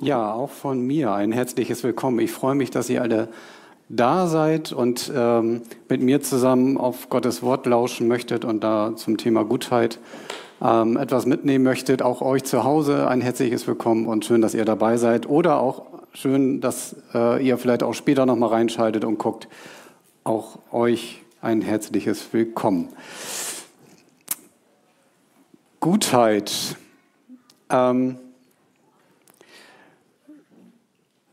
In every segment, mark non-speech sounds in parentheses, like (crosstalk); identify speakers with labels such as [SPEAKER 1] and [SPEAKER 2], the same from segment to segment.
[SPEAKER 1] Ja, auch von mir ein herzliches Willkommen. Ich freue mich, dass ihr alle da seid und ähm, mit mir zusammen auf Gottes Wort lauschen möchtet und da zum Thema Gutheit ähm, etwas mitnehmen möchtet. Auch euch zu Hause ein herzliches Willkommen und schön, dass ihr dabei seid. Oder auch schön, dass äh, ihr vielleicht auch später nochmal reinschaltet und guckt. Auch euch ein herzliches Willkommen. Gutheit. Ähm,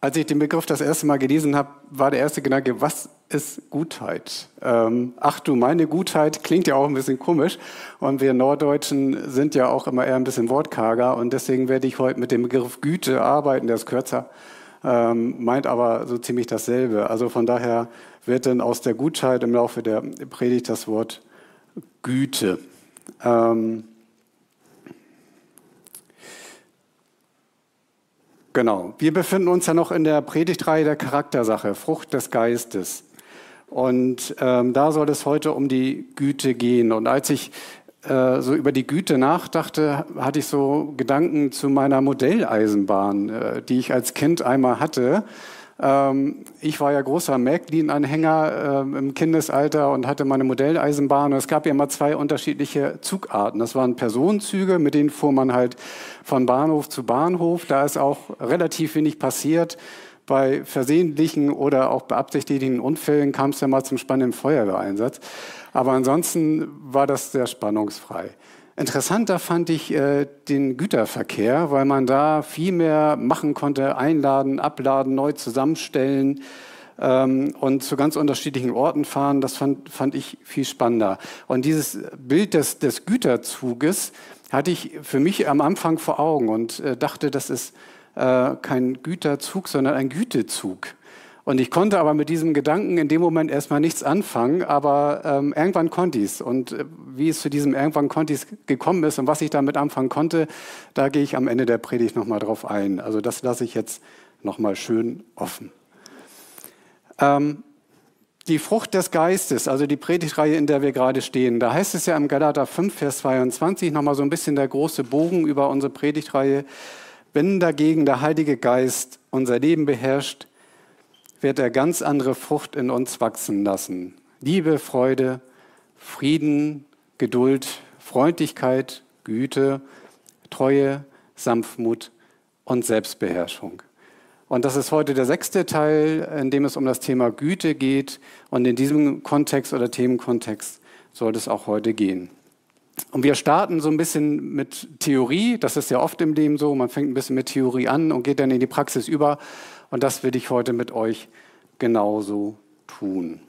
[SPEAKER 1] als ich den Begriff das erste Mal gelesen habe, war der erste Gedanke, was ist Gutheit? Ähm, ach du, meine Gutheit klingt ja auch ein bisschen komisch. Und wir Norddeutschen sind ja auch immer eher ein bisschen wortkarger. Und deswegen werde ich heute mit dem Begriff Güte arbeiten, der ist kürzer, ähm, meint aber so ziemlich dasselbe. Also von daher wird dann aus der Gutheit im Laufe der Predigt das Wort Güte. Ähm, Genau. Wir befinden uns ja noch in der Predigtreihe der Charaktersache, Frucht des Geistes. Und ähm, da soll es heute um die Güte gehen. Und als ich äh, so über die Güte nachdachte, hatte ich so Gedanken zu meiner Modelleisenbahn, äh, die ich als Kind einmal hatte. Ähm, ich war ja großer Märklin-Anhänger äh, im Kindesalter und hatte meine Modelleisenbahn. Und es gab ja immer zwei unterschiedliche Zugarten. Das waren Personenzüge, mit denen fuhr man halt von Bahnhof zu Bahnhof. Da ist auch relativ wenig passiert. Bei versehentlichen oder auch beabsichtigten Unfällen kam es ja mal zum spannenden Feuerwehreinsatz. Aber ansonsten war das sehr spannungsfrei. Interessanter fand ich äh, den Güterverkehr, weil man da viel mehr machen konnte, einladen, abladen, neu zusammenstellen ähm, und zu ganz unterschiedlichen Orten fahren. Das fand, fand ich viel spannender. Und dieses Bild des, des Güterzuges hatte ich für mich am Anfang vor Augen und äh, dachte, das ist äh, kein Güterzug, sondern ein Gütezug. Und ich konnte aber mit diesem Gedanken in dem Moment erstmal nichts anfangen, aber ähm, irgendwann konnte ich es. Und äh, wie es zu diesem irgendwann konnte ich gekommen ist und was ich damit anfangen konnte, da gehe ich am Ende der Predigt nochmal drauf ein. Also das lasse ich jetzt nochmal schön offen. Ähm, die Frucht des Geistes, also die Predigtreihe, in der wir gerade stehen, da heißt es ja im Galater 5, Vers 22 nochmal so ein bisschen der große Bogen über unsere Predigtreihe. Wenn dagegen der Heilige Geist unser Leben beherrscht, wird er ganz andere Frucht in uns wachsen lassen. Liebe, Freude, Frieden, Geduld, Freundlichkeit, Güte, Treue, Sanftmut und Selbstbeherrschung. Und das ist heute der sechste Teil, in dem es um das Thema Güte geht. Und in diesem Kontext oder Themenkontext soll es auch heute gehen. Und wir starten so ein bisschen mit Theorie. Das ist ja oft im Leben so. Man fängt ein bisschen mit Theorie an und geht dann in die Praxis über. Und das will ich heute mit euch genauso tun.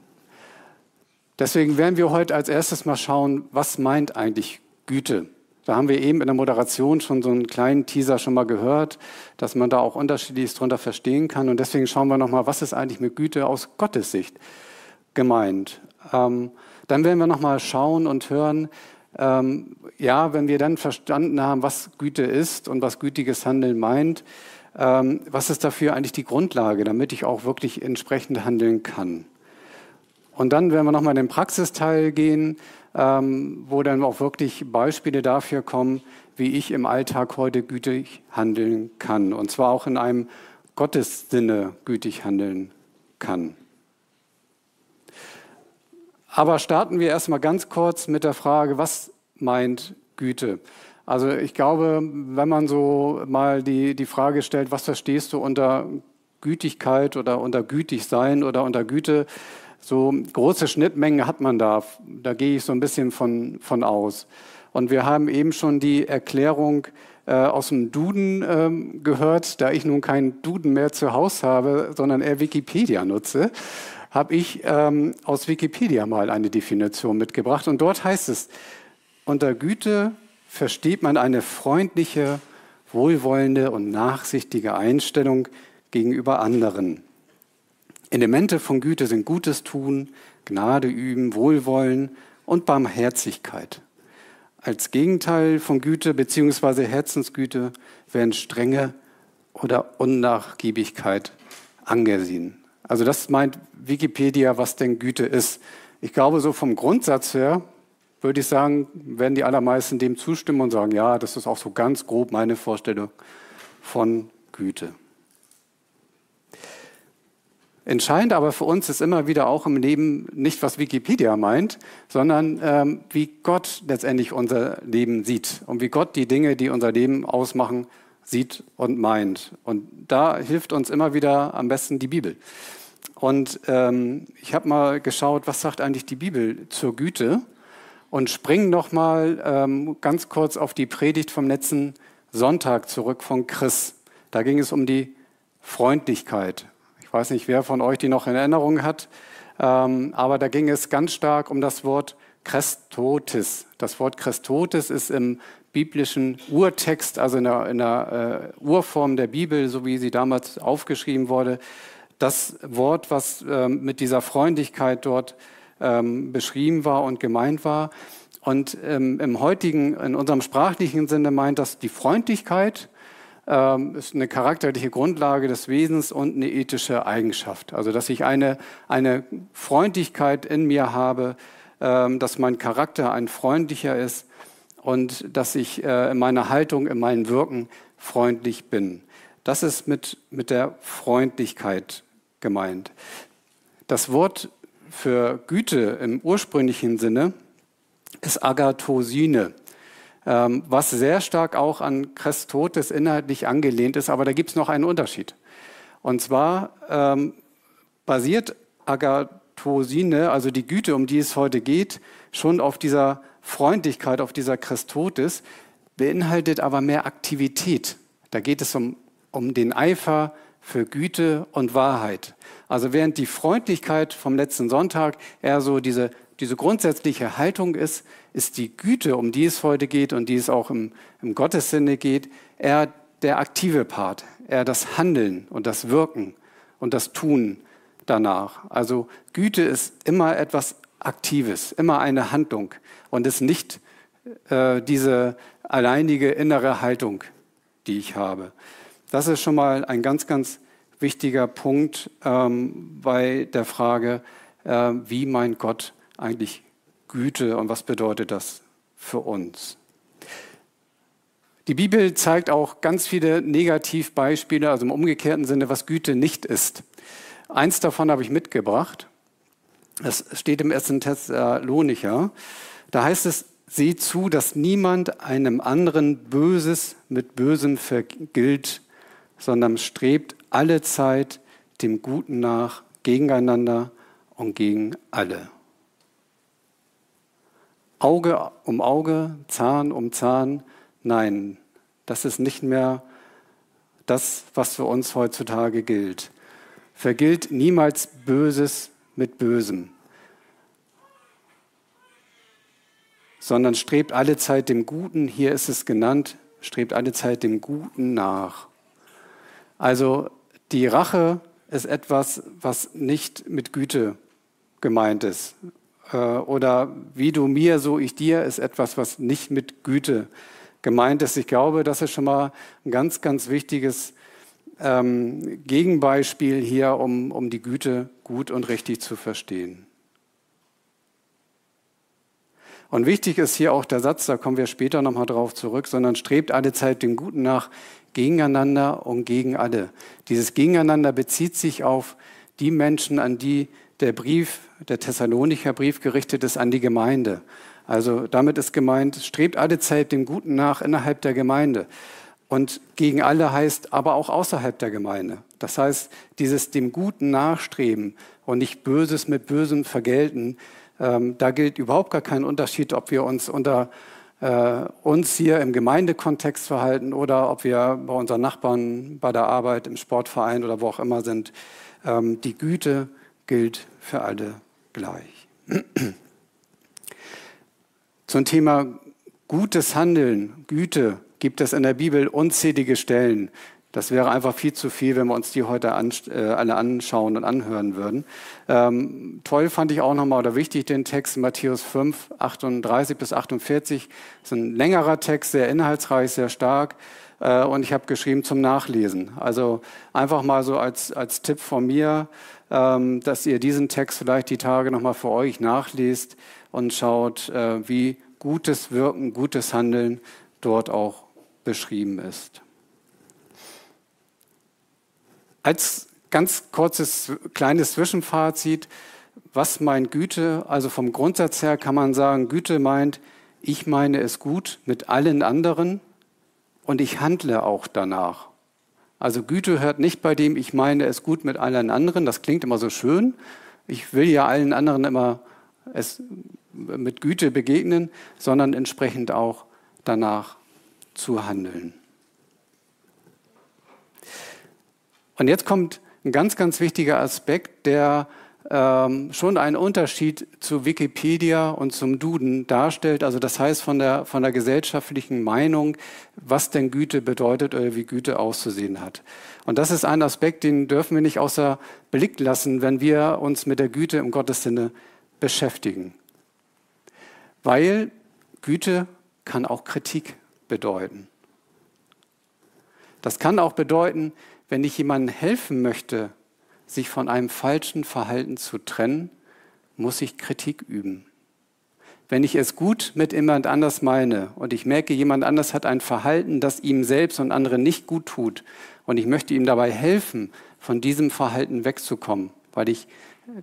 [SPEAKER 1] Deswegen werden wir heute als erstes mal schauen, was meint eigentlich Güte? Da haben wir eben in der Moderation schon so einen kleinen Teaser schon mal gehört, dass man da auch unterschiedliches drunter verstehen kann. Und deswegen schauen wir nochmal, was ist eigentlich mit Güte aus Gottes Sicht gemeint? Ähm, dann werden wir nochmal schauen und hören, ähm, ja, wenn wir dann verstanden haben, was Güte ist und was gütiges Handeln meint, was ist dafür eigentlich die Grundlage, damit ich auch wirklich entsprechend handeln kann. Und dann werden wir nochmal in den Praxisteil gehen, ähm, wo dann auch wirklich Beispiele dafür kommen, wie ich im Alltag heute gütig handeln kann. Und zwar auch in einem Gottessinne gütig handeln kann. Aber starten wir erstmal ganz kurz mit der Frage, was meint Güte? Also ich glaube, wenn man so mal die, die Frage stellt, was verstehst du unter Gütigkeit oder unter gütig sein oder unter Güte, so große Schnittmengen hat man da. Da gehe ich so ein bisschen von, von aus. Und wir haben eben schon die Erklärung äh, aus dem Duden ähm, gehört. Da ich nun keinen Duden mehr zu Hause habe, sondern eher Wikipedia nutze, habe ich ähm, aus Wikipedia mal eine Definition mitgebracht. Und dort heißt es, unter Güte versteht man eine freundliche, wohlwollende und nachsichtige Einstellung gegenüber anderen. Elemente von Güte sind Gutes tun, Gnade üben, Wohlwollen und Barmherzigkeit. Als Gegenteil von Güte bzw. Herzensgüte werden Strenge oder Unnachgiebigkeit angesehen. Also das meint Wikipedia, was denn Güte ist. Ich glaube, so vom Grundsatz her würde ich sagen, werden die allermeisten dem zustimmen und sagen, ja, das ist auch so ganz grob meine Vorstellung von Güte. Entscheidend aber für uns ist immer wieder auch im Leben nicht, was Wikipedia meint, sondern ähm, wie Gott letztendlich unser Leben sieht und wie Gott die Dinge, die unser Leben ausmachen, sieht und meint. Und da hilft uns immer wieder am besten die Bibel. Und ähm, ich habe mal geschaut, was sagt eigentlich die Bibel zur Güte und springe noch mal ähm, ganz kurz auf die Predigt vom letzten Sonntag zurück von Chris. Da ging es um die Freundlichkeit. Ich weiß nicht, wer von euch die noch in Erinnerung hat, ähm, aber da ging es ganz stark um das Wort Christotis. Das Wort Christotis ist im biblischen Urtext, also in der, in der äh, Urform der Bibel, so wie sie damals aufgeschrieben wurde, das Wort, was ähm, mit dieser Freundlichkeit dort ähm, beschrieben war und gemeint war. Und ähm, im heutigen, in unserem sprachlichen Sinne meint das die Freundlichkeit ähm, ist eine charakterliche Grundlage des Wesens und eine ethische Eigenschaft. Also dass ich eine, eine Freundlichkeit in mir habe, ähm, dass mein Charakter ein freundlicher ist und dass ich äh, in meiner Haltung, in meinem Wirken freundlich bin. Das ist mit, mit der Freundlichkeit gemeint. Das Wort für Güte im ursprünglichen Sinne ist Agathosine. Ähm, was sehr stark auch an Christotes inhaltlich angelehnt ist, aber da gibt es noch einen Unterschied. Und zwar ähm, basiert Agathosine, also die Güte, um die es heute geht, schon auf dieser Freundlichkeit, auf dieser Christotes, beinhaltet aber mehr Aktivität. Da geht es um, um den Eifer für Güte und Wahrheit. Also während die Freundlichkeit vom letzten Sonntag eher so diese diese grundsätzliche Haltung ist, ist die Güte, um die es heute geht und die es auch im, im Gottessinne geht, eher der aktive Part, eher das Handeln und das Wirken und das Tun danach. Also Güte ist immer etwas Aktives, immer eine Handlung und ist nicht äh, diese alleinige innere Haltung, die ich habe. Das ist schon mal ein ganz, ganz wichtiger Punkt ähm, bei der Frage, äh, wie mein Gott eigentlich Güte und was bedeutet das für uns? Die Bibel zeigt auch ganz viele Negativbeispiele, also im umgekehrten Sinne, was Güte nicht ist. Eins davon habe ich mitgebracht. Das steht im 1. Thessalonicher. Da heißt es, seht zu, dass niemand einem anderen Böses mit Bösem vergilt, sondern strebt alle Zeit dem Guten nach, gegeneinander und gegen alle. Auge um Auge, Zahn um Zahn. Nein, das ist nicht mehr das, was für uns heutzutage gilt. Vergilt niemals Böses mit Bösem, sondern strebt alle Zeit dem Guten, hier ist es genannt, strebt alle Zeit dem Guten nach. Also die Rache ist etwas, was nicht mit Güte gemeint ist, äh, oder wie du mir, so ich dir, ist etwas, was nicht mit Güte gemeint ist. Ich glaube, das ist schon mal ein ganz, ganz wichtiges ähm, Gegenbeispiel hier, um, um die Güte gut und richtig zu verstehen. Und wichtig ist hier auch der Satz, da kommen wir später nochmal drauf zurück, sondern strebt alle Zeit dem Guten nach, gegeneinander und gegen alle. Dieses Gegeneinander bezieht sich auf die Menschen, an die der Brief, der Thessalonicher Brief gerichtet ist an die Gemeinde. Also damit ist gemeint, strebt alle Zeit dem Guten nach innerhalb der Gemeinde. Und gegen alle heißt aber auch außerhalb der Gemeinde. Das heißt, dieses dem Guten nachstreben und nicht Böses mit Bösem vergelten, ähm, da gilt überhaupt gar kein Unterschied, ob wir uns unter äh, uns hier im Gemeindekontext verhalten oder ob wir bei unseren Nachbarn, bei der Arbeit, im Sportverein oder wo auch immer sind. Ähm, die Güte gilt für alle gleich. (clears throat) Zum Thema gutes Handeln, Güte, gibt es in der Bibel unzählige Stellen. Das wäre einfach viel zu viel, wenn wir uns die heute an, äh, alle anschauen und anhören würden. Ähm, toll fand ich auch nochmal oder wichtig den Text Matthäus 5, 38 bis 48. Das ist ein längerer Text, sehr inhaltsreich, sehr stark. Äh, und ich habe geschrieben zum Nachlesen. Also einfach mal so als, als Tipp von mir, ähm, dass ihr diesen Text vielleicht die Tage nochmal für euch nachliest und schaut, äh, wie gutes Wirken, gutes Handeln dort auch beschrieben ist. Als ganz kurzes, kleines Zwischenfazit, was meint Güte? Also vom Grundsatz her kann man sagen, Güte meint, ich meine es gut mit allen anderen und ich handle auch danach. Also Güte hört nicht bei dem, ich meine es gut mit allen anderen. Das klingt immer so schön. Ich will ja allen anderen immer es mit Güte begegnen, sondern entsprechend auch danach zu handeln. Und jetzt kommt ein ganz, ganz wichtiger Aspekt, der ähm, schon einen Unterschied zu Wikipedia und zum Duden darstellt. Also das heißt von der, von der gesellschaftlichen Meinung, was denn Güte bedeutet oder wie Güte auszusehen hat. Und das ist ein Aspekt, den dürfen wir nicht außer Blick lassen, wenn wir uns mit der Güte im Gottes Sinne beschäftigen. Weil Güte kann auch Kritik bedeuten. Das kann auch bedeuten, wenn ich jemandem helfen möchte, sich von einem falschen Verhalten zu trennen, muss ich Kritik üben. Wenn ich es gut mit jemand anders meine und ich merke, jemand anders hat ein Verhalten, das ihm selbst und anderen nicht gut tut und ich möchte ihm dabei helfen, von diesem Verhalten wegzukommen, weil ich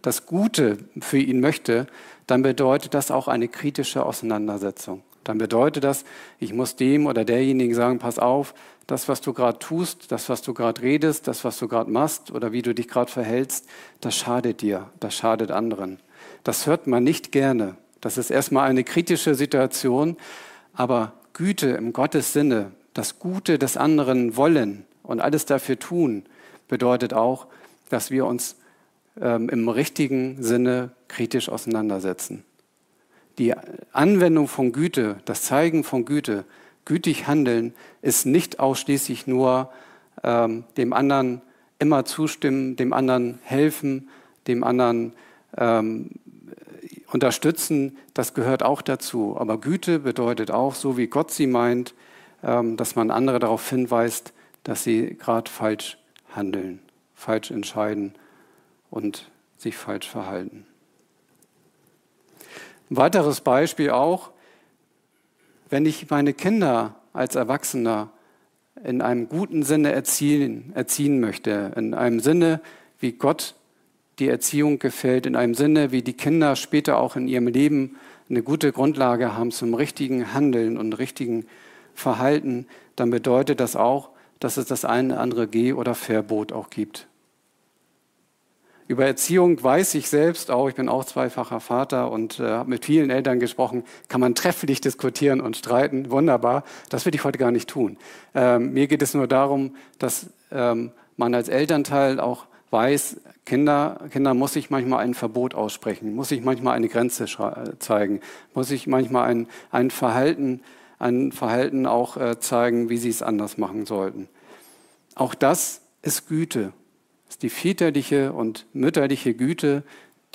[SPEAKER 1] das Gute für ihn möchte, dann bedeutet das auch eine kritische Auseinandersetzung. Dann bedeutet das, ich muss dem oder derjenigen sagen, pass auf, das, was du gerade tust, das, was du gerade redest, das, was du gerade machst oder wie du dich gerade verhältst, das schadet dir, das schadet anderen. Das hört man nicht gerne. Das ist erstmal eine kritische Situation, aber Güte im Gottes Sinne, das Gute des anderen wollen und alles dafür tun, bedeutet auch, dass wir uns ähm, im richtigen Sinne kritisch auseinandersetzen. Die Anwendung von Güte, das Zeigen von Güte, gütig handeln, ist nicht ausschließlich nur ähm, dem anderen immer zustimmen, dem anderen helfen, dem anderen ähm, unterstützen. Das gehört auch dazu. Aber Güte bedeutet auch, so wie Gott sie meint, ähm, dass man andere darauf hinweist, dass sie gerade falsch handeln, falsch entscheiden und sich falsch verhalten. Ein weiteres Beispiel auch, wenn ich meine Kinder als Erwachsener in einem guten Sinne erziehen, erziehen möchte, in einem Sinne, wie Gott die Erziehung gefällt, in einem Sinne, wie die Kinder später auch in ihrem Leben eine gute Grundlage haben zum richtigen Handeln und richtigen Verhalten, dann bedeutet das auch, dass es das eine andere Geh- oder Verbot auch gibt. Über Erziehung weiß ich selbst auch, ich bin auch zweifacher Vater und äh, habe mit vielen Eltern gesprochen, kann man trefflich diskutieren und streiten, wunderbar. Das will ich heute gar nicht tun. Ähm, mir geht es nur darum, dass ähm, man als Elternteil auch weiß, Kinder, Kinder muss ich manchmal ein Verbot aussprechen, muss ich manchmal eine Grenze zeigen, muss ich manchmal ein, ein Verhalten, ein Verhalten auch äh, zeigen, wie sie es anders machen sollten. Auch das ist Güte ist die väterliche und mütterliche Güte,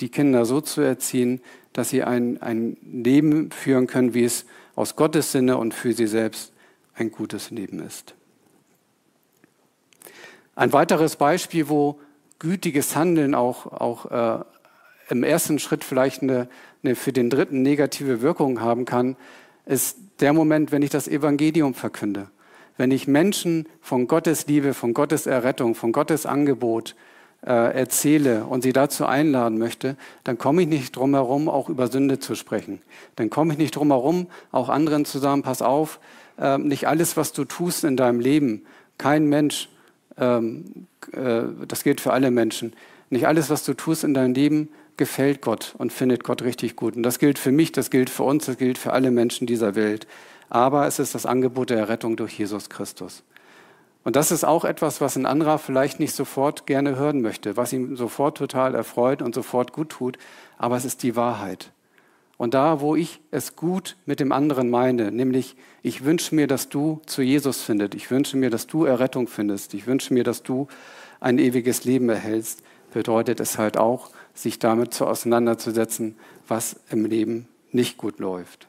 [SPEAKER 1] die Kinder so zu erziehen, dass sie ein, ein Leben führen können, wie es aus Gottes Sinne und für sie selbst ein gutes Leben ist. Ein weiteres Beispiel, wo gütiges Handeln auch, auch äh, im ersten Schritt vielleicht eine, eine für den dritten negative Wirkung haben kann, ist der Moment, wenn ich das Evangelium verkünde. Wenn ich Menschen von Gottes Liebe, von Gottes Errettung, von Gottes Angebot äh, erzähle und sie dazu einladen möchte, dann komme ich nicht drum herum, auch über Sünde zu sprechen. Dann komme ich nicht drum herum, auch anderen zu sagen, pass auf, äh, nicht alles, was du tust in deinem Leben, kein Mensch, ähm, äh, das gilt für alle Menschen, nicht alles, was du tust in deinem Leben, gefällt Gott und findet Gott richtig gut. Und das gilt für mich, das gilt für uns, das gilt für alle Menschen dieser Welt aber es ist das Angebot der Errettung durch Jesus Christus. Und das ist auch etwas, was ein anderer vielleicht nicht sofort gerne hören möchte, was ihm sofort total erfreut und sofort gut tut, aber es ist die Wahrheit. Und da, wo ich es gut mit dem anderen meine, nämlich ich wünsche mir, dass du zu Jesus findest, ich wünsche mir, dass du Errettung findest, ich wünsche mir, dass du ein ewiges Leben erhältst, bedeutet es halt auch, sich damit zu auseinanderzusetzen, was im Leben nicht gut läuft.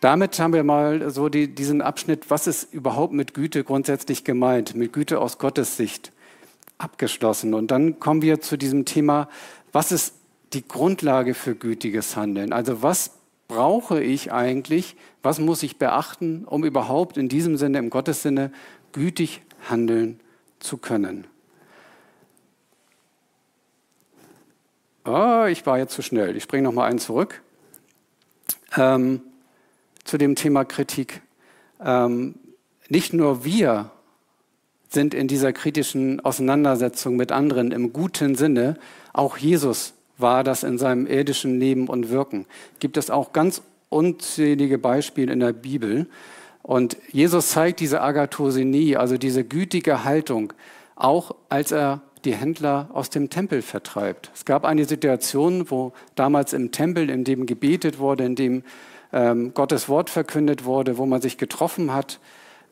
[SPEAKER 1] Damit haben wir mal so die, diesen Abschnitt, was ist überhaupt mit Güte grundsätzlich gemeint, mit Güte aus Gottes Sicht abgeschlossen. Und dann kommen wir zu diesem Thema, was ist die Grundlage für gütiges Handeln. Also was brauche ich eigentlich, was muss ich beachten, um überhaupt in diesem Sinne, im Gottessinne, gütig handeln zu können. Oh, ich war jetzt zu schnell. Ich springe noch mal einen zurück. Ähm, zu dem Thema Kritik. Ähm, nicht nur wir sind in dieser kritischen Auseinandersetzung mit anderen im guten Sinne, auch Jesus war das in seinem irdischen Leben und Wirken. Gibt es auch ganz unzählige Beispiele in der Bibel. Und Jesus zeigt diese Agathosinie, also diese gütige Haltung, auch als er die Händler aus dem Tempel vertreibt. Es gab eine Situation, wo damals im Tempel, in dem gebetet wurde, in dem ähm, Gottes Wort verkündet wurde, wo man sich getroffen hat,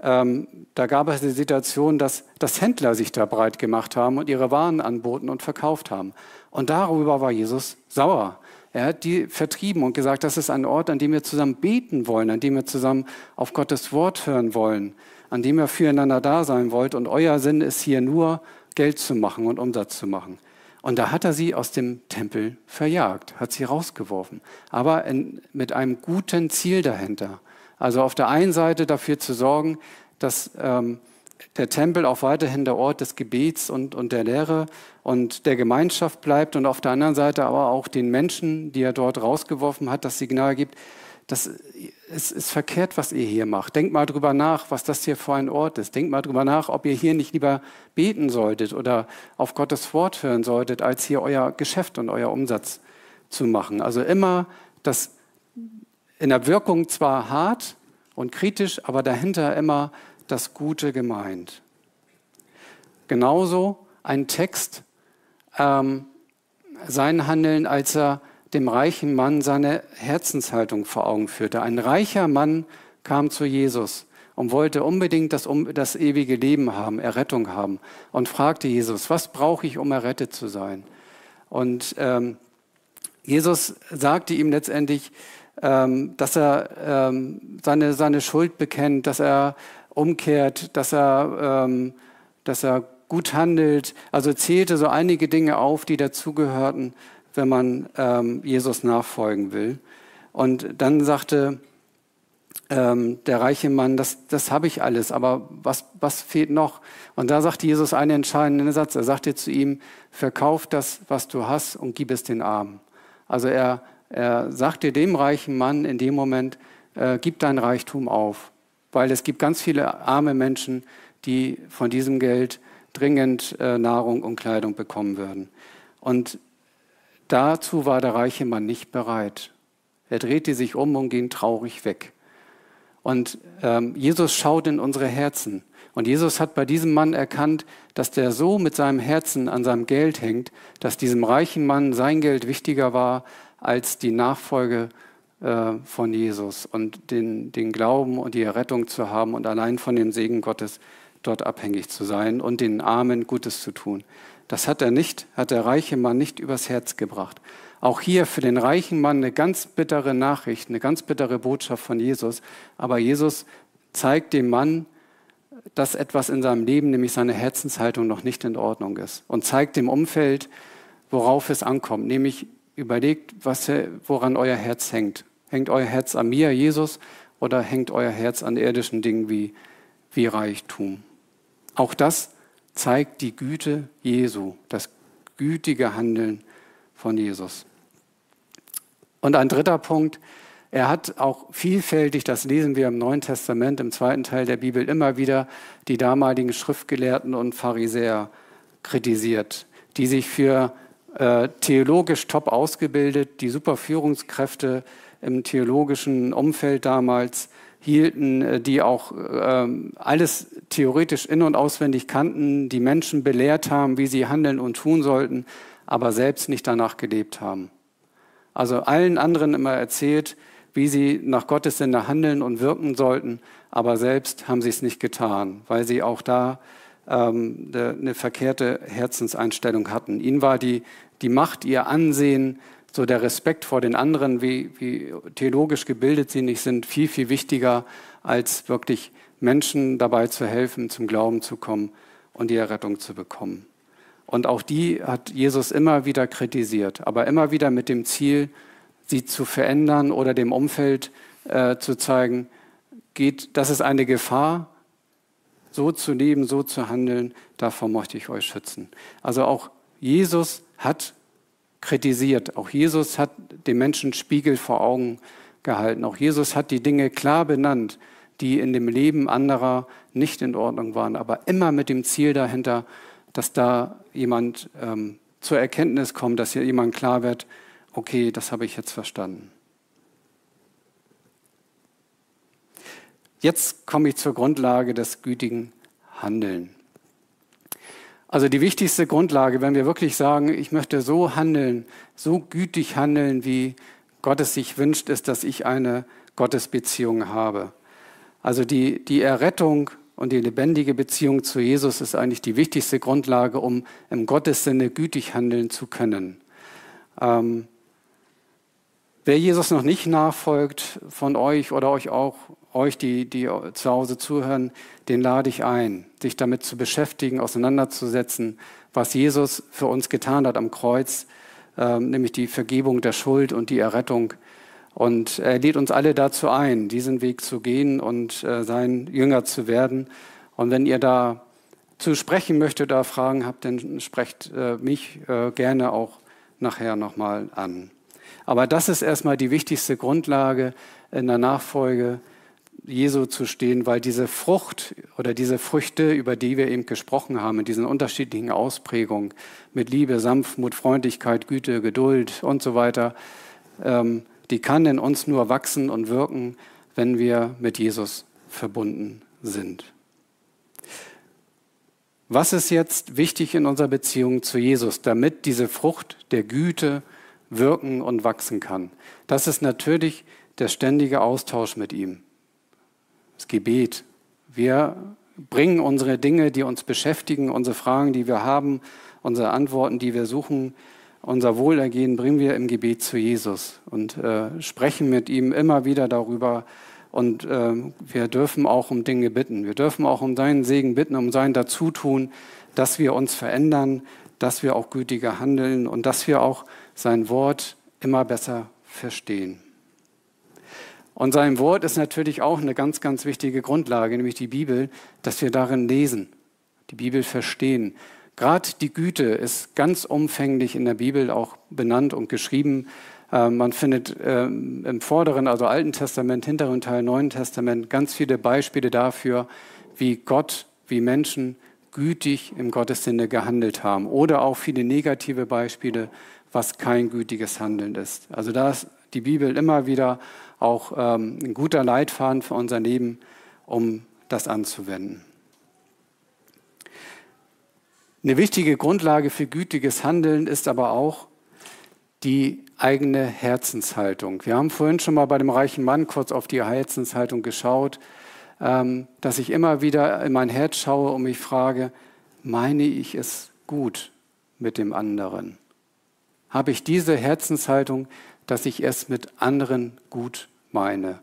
[SPEAKER 1] ähm, da gab es die Situation, dass, dass Händler sich da breit gemacht haben und ihre Waren anboten und verkauft haben. Und darüber war Jesus sauer. Er hat die vertrieben und gesagt, das ist ein Ort, an dem wir zusammen beten wollen, an dem wir zusammen auf Gottes Wort hören wollen, an dem ihr füreinander da sein wollt. Und euer Sinn ist hier nur, Geld zu machen und Umsatz zu machen. Und da hat er sie aus dem Tempel verjagt, hat sie rausgeworfen, aber in, mit einem guten Ziel dahinter. Also auf der einen Seite dafür zu sorgen, dass ähm, der Tempel auch weiterhin der Ort des Gebets und, und der Lehre und der Gemeinschaft bleibt und auf der anderen Seite aber auch den Menschen, die er dort rausgeworfen hat, das Signal gibt, das ist, ist verkehrt, was ihr hier macht. Denkt mal drüber nach, was das hier für ein Ort ist. Denkt mal drüber nach, ob ihr hier nicht lieber beten solltet oder auf Gottes Wort hören solltet, als hier euer Geschäft und euer Umsatz zu machen. Also immer das in der Wirkung zwar hart und kritisch, aber dahinter immer das Gute gemeint. Genauso ein Text, ähm, sein Handeln, als er dem reichen Mann seine Herzenshaltung vor Augen führte. Ein reicher Mann kam zu Jesus und wollte unbedingt das, das ewige Leben haben, Errettung haben und fragte Jesus, was brauche ich, um errettet zu sein? Und ähm, Jesus sagte ihm letztendlich, ähm, dass er ähm, seine, seine Schuld bekennt, dass er umkehrt, dass er, ähm, dass er gut handelt. Also zählte so einige Dinge auf, die dazugehörten, wenn man ähm, Jesus nachfolgen will. Und dann sagte ähm, der reiche Mann, das, das habe ich alles, aber was, was fehlt noch? Und da sagte Jesus einen entscheidenden Satz. Er sagte zu ihm, verkauf das, was du hast und gib es den Armen. Also er er sagte dem reichen Mann in dem Moment, äh, gib dein Reichtum auf, weil es gibt ganz viele arme Menschen, die von diesem Geld dringend äh, Nahrung und Kleidung bekommen würden. Und dazu war der reiche Mann nicht bereit. Er drehte sich um und ging traurig weg. Und ähm, Jesus schaut in unsere Herzen. Und Jesus hat bei diesem Mann erkannt, dass der so mit seinem Herzen an seinem Geld hängt, dass diesem reichen Mann sein Geld wichtiger war als die Nachfolge äh, von Jesus und den, den Glauben und die Errettung zu haben und allein von dem Segen Gottes dort abhängig zu sein und den Armen Gutes zu tun. Das hat er nicht, hat der reiche Mann nicht übers Herz gebracht. Auch hier für den reichen Mann eine ganz bittere Nachricht, eine ganz bittere Botschaft von Jesus. Aber Jesus zeigt dem Mann, dass etwas in seinem Leben, nämlich seine Herzenshaltung, noch nicht in Ordnung ist. Und zeigt dem Umfeld, worauf es ankommt, nämlich überlegt, was, woran euer Herz hängt. Hängt euer Herz an mir, Jesus, oder hängt euer Herz an irdischen Dingen wie, wie Reichtum? Auch das zeigt die Güte Jesu, das gütige Handeln von Jesus. Und ein dritter Punkt, er hat auch vielfältig, das lesen wir im Neuen Testament, im zweiten Teil der Bibel, immer wieder die damaligen Schriftgelehrten und Pharisäer kritisiert, die sich für äh, theologisch top ausgebildet, die super Führungskräfte im theologischen Umfeld damals hielten, äh, die auch ähm, alles theoretisch in und auswendig kannten, die Menschen belehrt haben, wie sie handeln und tun sollten, aber selbst nicht danach gelebt haben. Also allen anderen immer erzählt, wie sie nach Gottes Sinne handeln und wirken sollten, aber selbst haben sie es nicht getan, weil sie auch da ähm, eine verkehrte Herzenseinstellung hatten. Ihnen war die, die Macht, ihr Ansehen, so der Respekt vor den anderen, wie, wie theologisch gebildet sie nicht sind, viel, viel wichtiger, als wirklich Menschen dabei zu helfen, zum Glauben zu kommen und die Errettung zu bekommen. Und auch die hat Jesus immer wieder kritisiert, aber immer wieder mit dem Ziel, sie zu verändern oder dem Umfeld äh, zu zeigen, geht, das ist eine Gefahr, so zu leben, so zu handeln, davor möchte ich euch schützen. Also auch Jesus hat kritisiert, auch Jesus hat den Menschen Spiegel vor Augen gehalten, auch Jesus hat die Dinge klar benannt, die in dem Leben anderer nicht in Ordnung waren, aber immer mit dem Ziel dahinter, dass da jemand ähm, zur Erkenntnis kommt, dass hier jemand klar wird, okay, das habe ich jetzt verstanden. Jetzt komme ich zur Grundlage des gütigen Handeln. Also die wichtigste Grundlage, wenn wir wirklich sagen, ich möchte so handeln, so gütig handeln, wie Gott es sich wünscht, ist, dass ich eine Gottesbeziehung habe. Also die, die Errettung und die lebendige Beziehung zu Jesus ist eigentlich die wichtigste Grundlage, um im Gottessinne gütig handeln zu können. Ähm, wer Jesus noch nicht nachfolgt von euch oder euch auch euch, die, die zu Hause zuhören, den lade ich ein, sich damit zu beschäftigen, auseinanderzusetzen, was Jesus für uns getan hat am Kreuz, äh, nämlich die Vergebung der Schuld und die Errettung. Und er lädt uns alle dazu ein, diesen Weg zu gehen und äh, sein Jünger zu werden. Und wenn ihr da zu sprechen möchtet oder Fragen habt, dann sprecht äh, mich äh, gerne auch nachher nochmal an. Aber das ist erstmal die wichtigste Grundlage in der Nachfolge Jesu zu stehen, weil diese Frucht oder diese Früchte, über die wir eben gesprochen haben, in diesen unterschiedlichen Ausprägungen mit Liebe, Sanftmut, Freundlichkeit, Güte, Geduld und so weiter, ähm, die kann in uns nur wachsen und wirken, wenn wir mit Jesus verbunden sind. Was ist jetzt wichtig in unserer Beziehung zu Jesus, damit diese Frucht der Güte wirken und wachsen kann? Das ist natürlich der ständige Austausch mit ihm das Gebet. Wir bringen unsere Dinge, die uns beschäftigen, unsere Fragen, die wir haben, unsere Antworten, die wir suchen, unser Wohlergehen bringen wir im Gebet zu Jesus und äh, sprechen mit ihm immer wieder darüber. Und äh, wir dürfen auch um Dinge bitten. Wir dürfen auch um seinen Segen bitten, um sein Dazutun, dass wir uns verändern, dass wir auch gütiger handeln und dass wir auch sein Wort immer besser verstehen. Und sein Wort ist natürlich auch eine ganz, ganz wichtige Grundlage, nämlich die Bibel, dass wir darin lesen, die Bibel verstehen. Gerade die Güte ist ganz umfänglich in der Bibel auch benannt und geschrieben. Ähm, man findet ähm, im vorderen, also Alten Testament, hinteren Teil Neuen Testament ganz viele Beispiele dafür, wie Gott, wie Menschen gütig im Gottes Sinne gehandelt haben. Oder auch viele negative Beispiele, was kein gütiges Handeln ist. Also da ist die Bibel immer wieder auch ähm, ein guter Leitfaden für unser Leben, um das anzuwenden. Eine wichtige Grundlage für gütiges Handeln ist aber auch die eigene Herzenshaltung. Wir haben vorhin schon mal bei dem reichen Mann kurz auf die Herzenshaltung geschaut, ähm, dass ich immer wieder in mein Herz schaue und mich frage, meine ich es gut mit dem anderen? Habe ich diese Herzenshaltung, dass ich es mit anderen gut meine.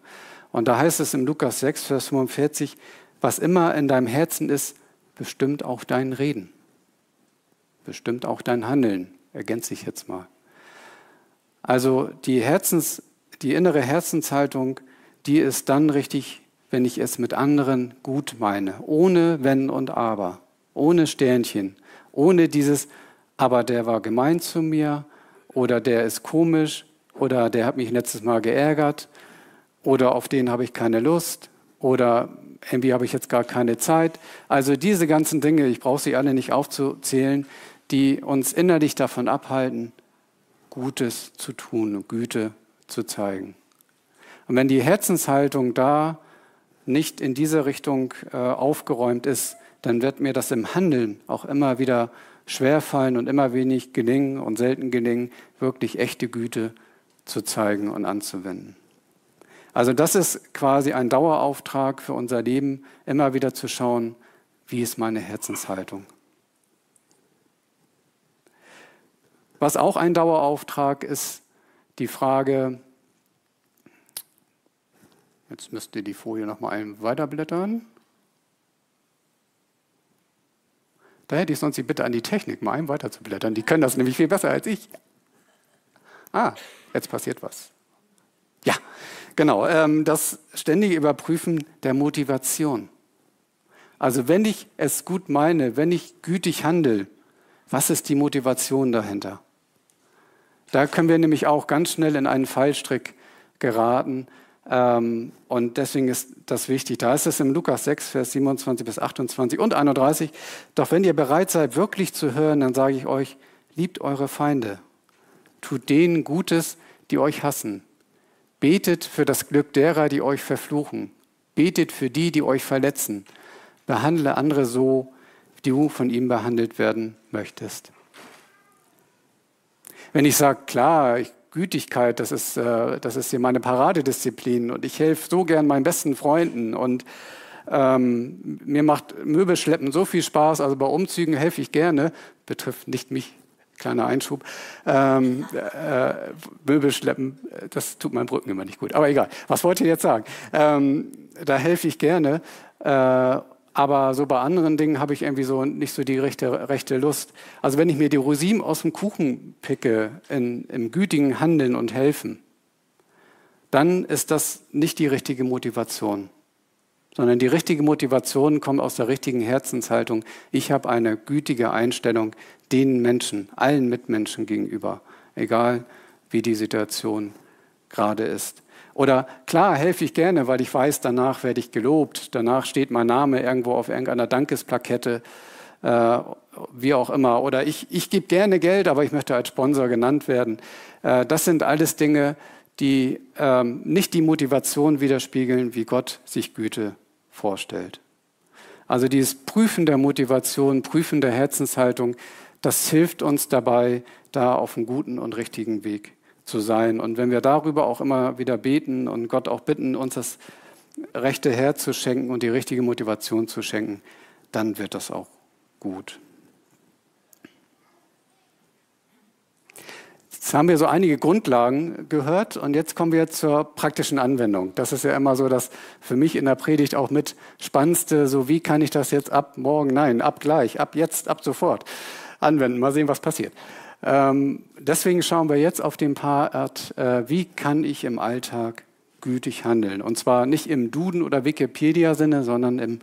[SPEAKER 1] Und da heißt es im Lukas 6, Vers 45, was immer in deinem Herzen ist, bestimmt auch dein Reden, bestimmt auch dein Handeln, ergänze ich jetzt mal. Also die Herzens, die innere Herzenshaltung, die ist dann richtig, wenn ich es mit anderen gut meine, ohne Wenn und Aber, ohne Sternchen, ohne dieses, aber der war gemein zu mir oder der ist komisch oder der hat mich letztes Mal geärgert oder auf den habe ich keine Lust oder irgendwie habe ich jetzt gar keine Zeit. Also diese ganzen Dinge, ich brauche sie alle nicht aufzuzählen, die uns innerlich davon abhalten, Gutes zu tun Güte zu zeigen. Und wenn die Herzenshaltung da nicht in diese Richtung äh, aufgeräumt ist, dann wird mir das im Handeln auch immer wieder schwerfallen und immer wenig gelingen und selten gelingen, wirklich echte Güte zu zeigen und anzuwenden. Also das ist quasi ein Dauerauftrag für unser Leben, immer wieder zu schauen, wie ist meine Herzenshaltung. Was auch ein Dauerauftrag ist, die Frage, jetzt müsst ihr die Folie noch mal weiterblättern. Da hätte ich sonst die Bitte an die Technik, mal einen weiterzublättern. Die können das nämlich viel besser als ich. Ah, jetzt passiert was. Ja, genau. Ähm, das ständige Überprüfen der Motivation. Also wenn ich es gut meine, wenn ich gütig handle, was ist die Motivation dahinter? Da können wir nämlich auch ganz schnell in einen Fallstrick geraten. Ähm, und deswegen ist das wichtig. Da ist es im Lukas 6, Vers 27 bis 28 und 31. Doch wenn ihr bereit seid, wirklich zu hören, dann sage ich euch, liebt eure Feinde. Tut denen Gutes, die euch hassen. Betet für das Glück derer, die euch verfluchen. Betet für die, die euch verletzen. Behandle andere so, wie du von ihm behandelt werden möchtest. Wenn ich sage, klar, ich, Gütigkeit, das ist, äh, das ist hier meine Paradedisziplin und ich helfe so gern meinen besten Freunden und ähm, mir macht Möbelschleppen so viel Spaß, also bei Umzügen helfe ich gerne, betrifft nicht mich, kleiner Einschub. Ähm, äh, Möbelschleppen, das tut meinen Brücken immer nicht gut, aber egal. Was wollt ihr jetzt sagen? Ähm, da helfe ich gerne. Äh, aber so bei anderen Dingen habe ich irgendwie so nicht so die rechte, rechte Lust. Also wenn ich mir die Rosinen aus dem Kuchen picke, in, im gütigen Handeln und Helfen, dann ist das nicht die richtige Motivation, sondern die richtige Motivation kommt aus der richtigen Herzenshaltung. Ich habe eine gütige Einstellung den Menschen, allen Mitmenschen gegenüber, egal wie die Situation gerade ist. Oder klar, helfe ich gerne, weil ich weiß, danach werde ich gelobt, danach steht mein Name irgendwo auf irgendeiner Dankesplakette, äh, wie auch immer. Oder ich, ich gebe gerne Geld, aber ich möchte als Sponsor genannt werden. Äh, das sind alles Dinge, die ähm, nicht die Motivation widerspiegeln, wie Gott sich Güte vorstellt. Also dieses Prüfen der Motivation, Prüfen der Herzenshaltung, das hilft uns dabei, da auf einem guten und richtigen Weg zu sein. Und wenn wir darüber auch immer wieder beten und Gott auch bitten, uns das rechte Herz zu schenken und die richtige Motivation zu schenken, dann wird das auch gut. Jetzt haben wir so einige Grundlagen gehört und jetzt kommen wir zur praktischen Anwendung. Das ist ja immer so das für mich in der Predigt auch mit spannendste, so wie kann ich das jetzt ab morgen, nein, ab gleich, ab jetzt, ab sofort anwenden. Mal sehen, was passiert. Ähm, deswegen schauen wir jetzt auf den Part, äh, wie kann ich im Alltag gütig handeln. Und zwar nicht im Duden- oder Wikipedia-Sinne, sondern im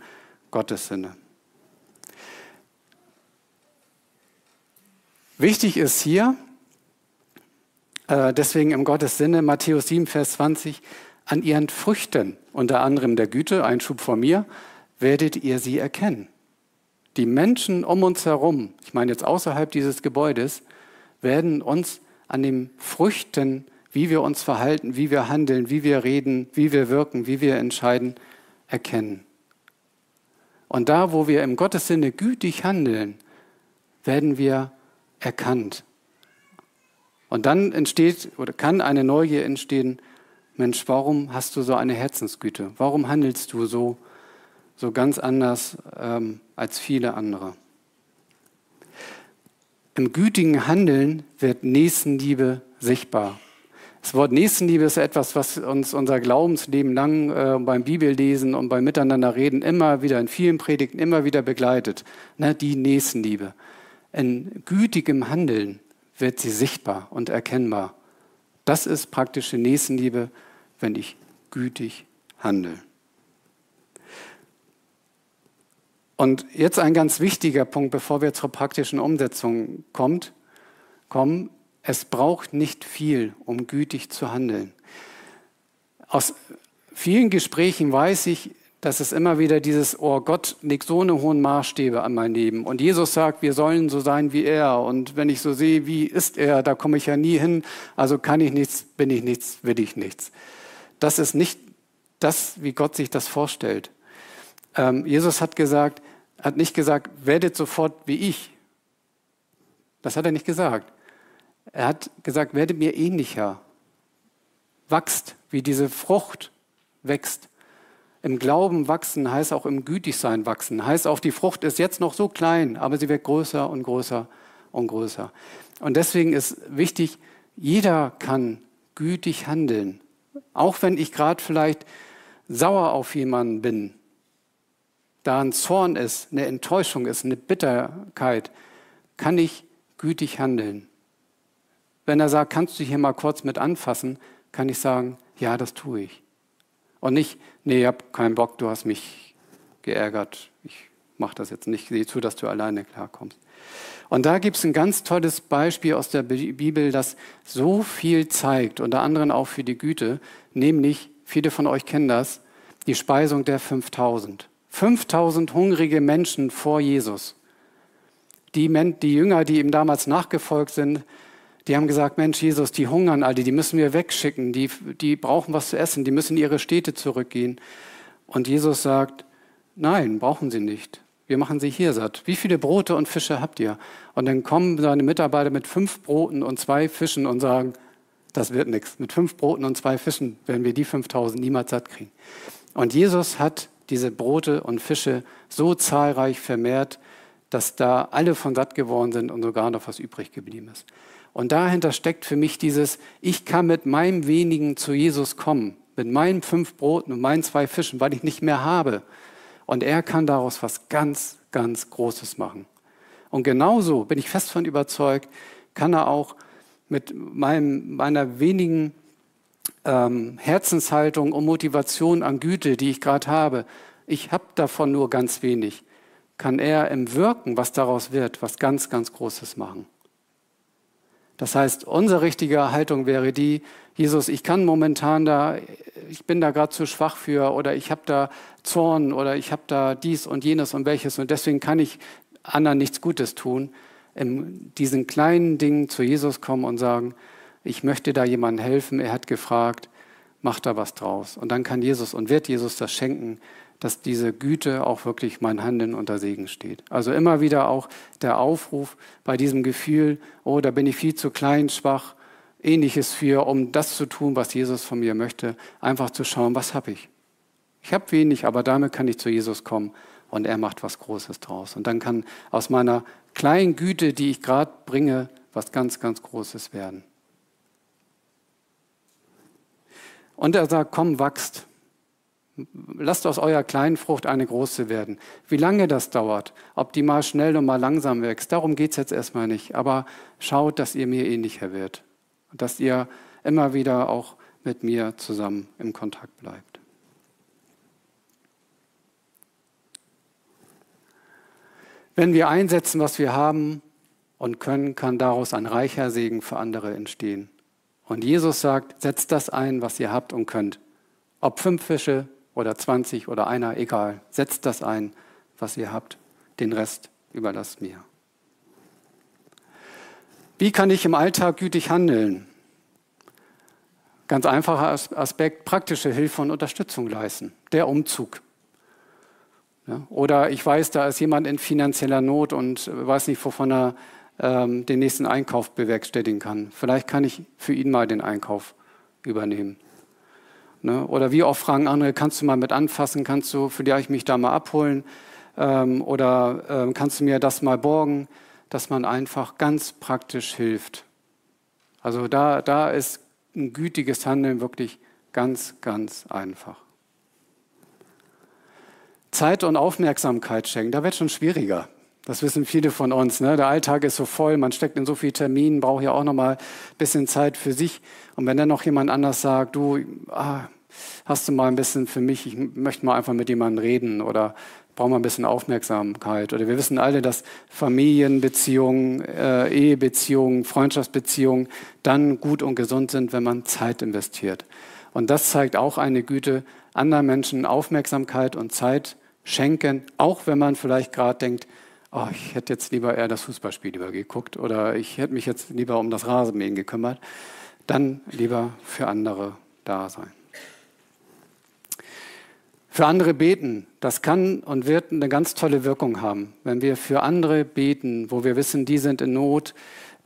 [SPEAKER 1] Gottes-Sinne. Wichtig ist hier, äh, deswegen im Gottes Sinne, Matthäus 7, Vers 20, an ihren Früchten, unter anderem der Güte, ein Schub vor mir, werdet ihr sie erkennen. Die Menschen um uns herum, ich meine jetzt außerhalb dieses Gebäudes, werden uns an den Früchten, wie wir uns verhalten, wie wir handeln, wie wir reden, wie wir wirken, wie wir entscheiden, erkennen. Und da, wo wir im Gottes Sinne gütig handeln, werden wir erkannt. Und dann entsteht oder kann eine Neugier entstehen, Mensch, warum hast du so eine Herzensgüte? Warum handelst du so, so ganz anders ähm, als viele andere? Im gütigen Handeln wird Nächstenliebe sichtbar. Das Wort Nächstenliebe ist etwas, was uns unser Glaubensleben lang äh, beim Bibellesen und beim Miteinanderreden immer wieder in vielen Predigten immer wieder begleitet. Ne, die Nächstenliebe. In gütigem Handeln wird sie sichtbar und erkennbar. Das ist praktische Nächstenliebe, wenn ich gütig handle. Und jetzt ein ganz wichtiger Punkt, bevor wir zur praktischen Umsetzung kommt, kommen. Es braucht nicht viel, um gütig zu handeln. Aus vielen Gesprächen weiß ich, dass es immer wieder dieses, oh Gott legt so eine hohen Maßstäbe an mein Leben. Und Jesus sagt, wir sollen so sein wie er. Und wenn ich so sehe, wie ist er, da komme ich ja nie hin. Also kann ich nichts, bin ich nichts, will ich nichts. Das ist nicht das, wie Gott sich das vorstellt. Ähm, Jesus hat gesagt, hat nicht gesagt, werdet sofort wie ich. Das hat er nicht gesagt. Er hat gesagt, werdet mir ähnlicher. Wachst, wie diese Frucht wächst. Im Glauben wachsen heißt auch im Gütigsein wachsen. Heißt auch, die Frucht ist jetzt noch so klein, aber sie wird größer und größer und größer. Und deswegen ist wichtig, jeder kann gütig handeln. Auch wenn ich gerade vielleicht sauer auf jemanden bin, da ein Zorn ist, eine Enttäuschung ist, eine Bitterkeit, kann ich gütig handeln. Wenn er sagt, kannst du hier mal kurz mit anfassen, kann ich sagen, ja, das tue ich. Und nicht, nee, ich habe keinen Bock, du hast mich geärgert, ich mache das jetzt nicht, sieh zu, dass du alleine klarkommst. Und da gibt es ein ganz tolles Beispiel aus der Bibel, das so viel zeigt, unter anderem auch für die Güte, nämlich, viele von euch kennen das, die Speisung der 5000. 5000 hungrige Menschen vor Jesus. Die, die Jünger, die ihm damals nachgefolgt sind, die haben gesagt, Mensch, Jesus, die hungern alle, die müssen wir wegschicken, die, die brauchen was zu essen, die müssen in ihre Städte zurückgehen. Und Jesus sagt, nein, brauchen sie nicht. Wir machen sie hier satt. Wie viele Brote und Fische habt ihr? Und dann kommen seine Mitarbeiter mit fünf Broten und zwei Fischen und sagen, das wird nichts. Mit fünf Broten und zwei Fischen werden wir die 5000 niemals satt kriegen. Und Jesus hat diese Brote und Fische so zahlreich vermehrt, dass da alle von satt geworden sind und sogar noch was übrig geblieben ist. Und dahinter steckt für mich dieses, ich kann mit meinem wenigen zu Jesus kommen, mit meinen fünf Broten und meinen zwei Fischen, weil ich nicht mehr habe. Und er kann daraus was ganz, ganz Großes machen. Und genauso bin ich fest von überzeugt, kann er auch mit meinem, meiner wenigen ähm, Herzenshaltung und Motivation an Güte, die ich gerade habe, ich habe davon nur ganz wenig, kann er im Wirken, was daraus wird, was ganz, ganz Großes machen. Das heißt, unsere richtige Haltung wäre die, Jesus, ich kann momentan da, ich bin da gerade zu schwach für oder ich habe da Zorn oder ich habe da dies und jenes und welches und deswegen kann ich anderen nichts Gutes tun. In diesen kleinen Dingen zu Jesus kommen und sagen, ich möchte da jemandem helfen, er hat gefragt, mach da was draus. Und dann kann Jesus und wird Jesus das schenken, dass diese Güte auch wirklich mein Handeln unter Segen steht. Also immer wieder auch der Aufruf bei diesem Gefühl, oh, da bin ich viel zu klein, schwach, ähnliches für, um das zu tun, was Jesus von mir möchte, einfach zu schauen, was habe ich. Ich habe wenig, aber damit kann ich zu Jesus kommen und er macht was Großes draus. Und dann kann aus meiner kleinen Güte, die ich gerade bringe, was ganz, ganz Großes werden. Und er sagt, komm, wachst. Lasst aus eurer kleinen Frucht eine große werden. Wie lange das dauert, ob die mal schnell und mal langsam wächst, darum geht es jetzt erstmal nicht. Aber schaut, dass ihr mir ähnlicher wird und dass ihr immer wieder auch mit mir zusammen im Kontakt bleibt. Wenn wir einsetzen, was wir haben und können, kann daraus ein reicher Segen für andere entstehen. Und Jesus sagt, setzt das ein, was ihr habt und könnt. Ob fünf Fische oder zwanzig oder einer, egal. Setzt das ein, was ihr habt. Den Rest überlasst mir. Wie kann ich im Alltag gütig handeln? Ganz einfacher Aspekt, praktische Hilfe und Unterstützung leisten. Der Umzug. Oder ich weiß, da ist jemand in finanzieller Not und weiß nicht, wovon er ähm, den nächsten Einkauf bewerkstelligen kann. Vielleicht kann ich für ihn mal den Einkauf übernehmen. Ne? Oder wie oft fragen andere, kannst du mal mit anfassen, kannst du vielleicht mich da mal abholen ähm, oder ähm, kannst du mir das mal borgen, dass man einfach ganz praktisch hilft. Also da, da ist ein gütiges Handeln wirklich ganz, ganz einfach. Zeit und Aufmerksamkeit schenken, da wird schon schwieriger. Das wissen viele von uns. Ne? Der Alltag ist so voll, man steckt in so viele Terminen, braucht ja auch noch mal ein bisschen Zeit für sich. Und wenn dann noch jemand anders sagt, du, ah, hast du mal ein bisschen für mich, ich möchte mal einfach mit jemandem reden oder brauche mal ein bisschen Aufmerksamkeit. Oder wir wissen alle, dass Familienbeziehungen, äh, Ehebeziehungen, Freundschaftsbeziehungen dann gut und gesund sind, wenn man Zeit investiert. Und das zeigt auch eine Güte, anderen Menschen Aufmerksamkeit und Zeit schenken, auch wenn man vielleicht gerade denkt, oh, ich hätte jetzt lieber eher das Fußballspiel lieber geguckt oder ich hätte mich jetzt lieber um das Rasenmähen gekümmert, dann lieber für andere da sein. Für andere beten, das kann und wird eine ganz tolle Wirkung haben. Wenn wir für andere beten, wo wir wissen, die sind in Not,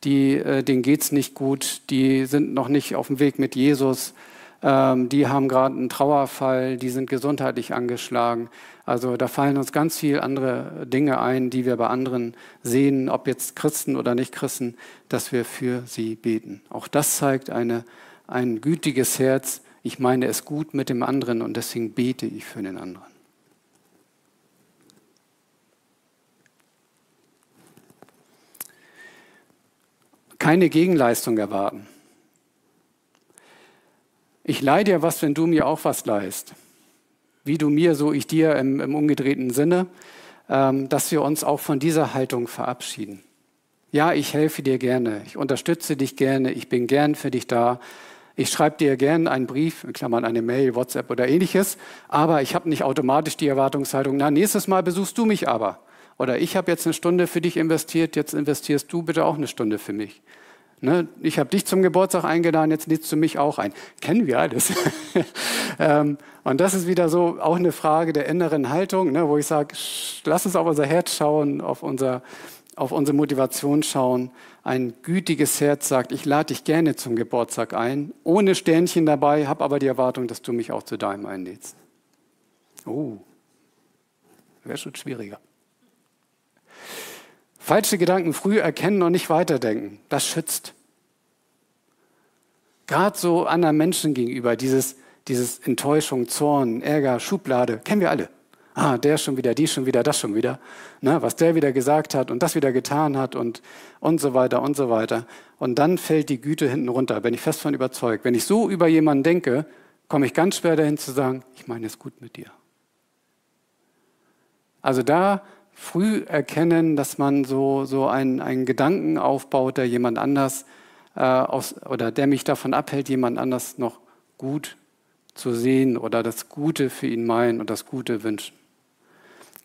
[SPEAKER 1] die, äh, denen geht es nicht gut, die sind noch nicht auf dem Weg mit Jesus, ähm, die haben gerade einen Trauerfall, die sind gesundheitlich angeschlagen. Also da fallen uns ganz viel andere Dinge ein, die wir bei anderen sehen, ob jetzt Christen oder nicht Christen, dass wir für sie beten. Auch das zeigt eine, ein gütiges Herz. Ich meine es gut mit dem anderen und deswegen bete ich für den anderen. Keine Gegenleistung erwarten. Ich leide ja was, wenn du mir auch was leist. Wie du mir, so ich dir im, im umgedrehten Sinne, ähm, dass wir uns auch von dieser Haltung verabschieden. Ja, ich helfe dir gerne, ich unterstütze dich gerne, ich bin gern für dich da. Ich schreibe dir gerne einen Brief, in Klammern eine Mail, WhatsApp oder ähnliches, aber ich habe nicht automatisch die Erwartungshaltung, na, nächstes Mal besuchst du mich aber. Oder ich habe jetzt eine Stunde für dich investiert, jetzt investierst du bitte auch eine Stunde für mich. Ne? Ich habe dich zum Geburtstag eingeladen, jetzt lädst du mich auch ein. Kennen wir alles. (laughs) ähm, und das ist wieder so auch eine Frage der inneren Haltung, ne, wo ich sage, lass uns auf unser Herz schauen, auf, unser, auf unsere Motivation schauen. Ein gütiges Herz sagt, ich lade dich gerne zum Geburtstag ein, ohne Sternchen dabei, habe aber die Erwartung, dass du mich auch zu deinem einlädst. Oh, wäre schon schwieriger. Falsche Gedanken früh erkennen und nicht weiterdenken, das schützt. Gerade so anderen Menschen gegenüber, dieses, dieses Enttäuschung, Zorn, Ärger, Schublade, kennen wir alle. Ah, der schon wieder, die schon wieder, das schon wieder. Ne, was der wieder gesagt hat und das wieder getan hat und, und so weiter und so weiter. Und dann fällt die Güte hinten runter, bin ich fest von überzeugt. Wenn ich so über jemanden denke, komme ich ganz schwer dahin zu sagen, ich meine es gut mit dir. Also da früh erkennen, dass man so, so einen, einen Gedanken aufbaut, der jemand anders äh, aus, oder der mich davon abhält, jemand anders noch gut zu sehen oder das Gute für ihn meinen und das Gute wünschen.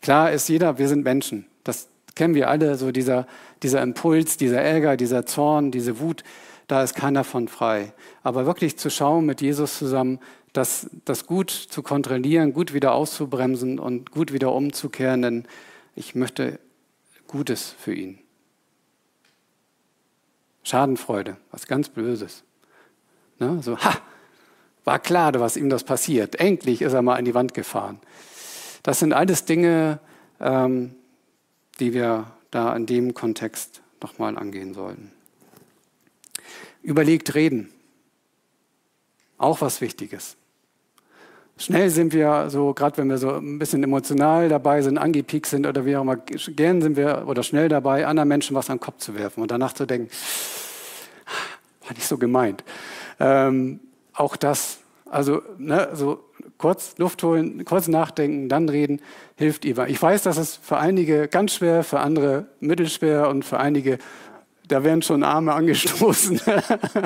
[SPEAKER 1] Klar ist jeder, wir sind Menschen. Das kennen wir alle, so dieser, dieser Impuls, dieser Ärger, dieser Zorn, diese Wut, da ist keiner von frei. Aber wirklich zu schauen mit Jesus zusammen, das, das gut zu kontrollieren, gut wieder auszubremsen und gut wieder umzukehren, denn ich möchte Gutes für ihn. Schadenfreude, was ganz Böses. Ne? So, ha, war klar, was ihm das passiert. Endlich ist er mal an die Wand gefahren. Das sind alles Dinge, ähm, die wir da in dem Kontext nochmal angehen sollten. Überlegt reden. Auch was Wichtiges. Schnell sind wir so, gerade wenn wir so ein bisschen emotional dabei sind, angepiekt sind oder wie auch immer, gern sind wir oder schnell dabei, anderen Menschen was an den Kopf zu werfen und danach zu denken, war nicht so gemeint. Ähm, auch das, also ne, so kurz Luft holen, kurz nachdenken, dann reden, hilft immer. Ich weiß, dass es für einige ganz schwer, für andere mittelschwer und für einige, da werden schon Arme (laughs) angestoßen.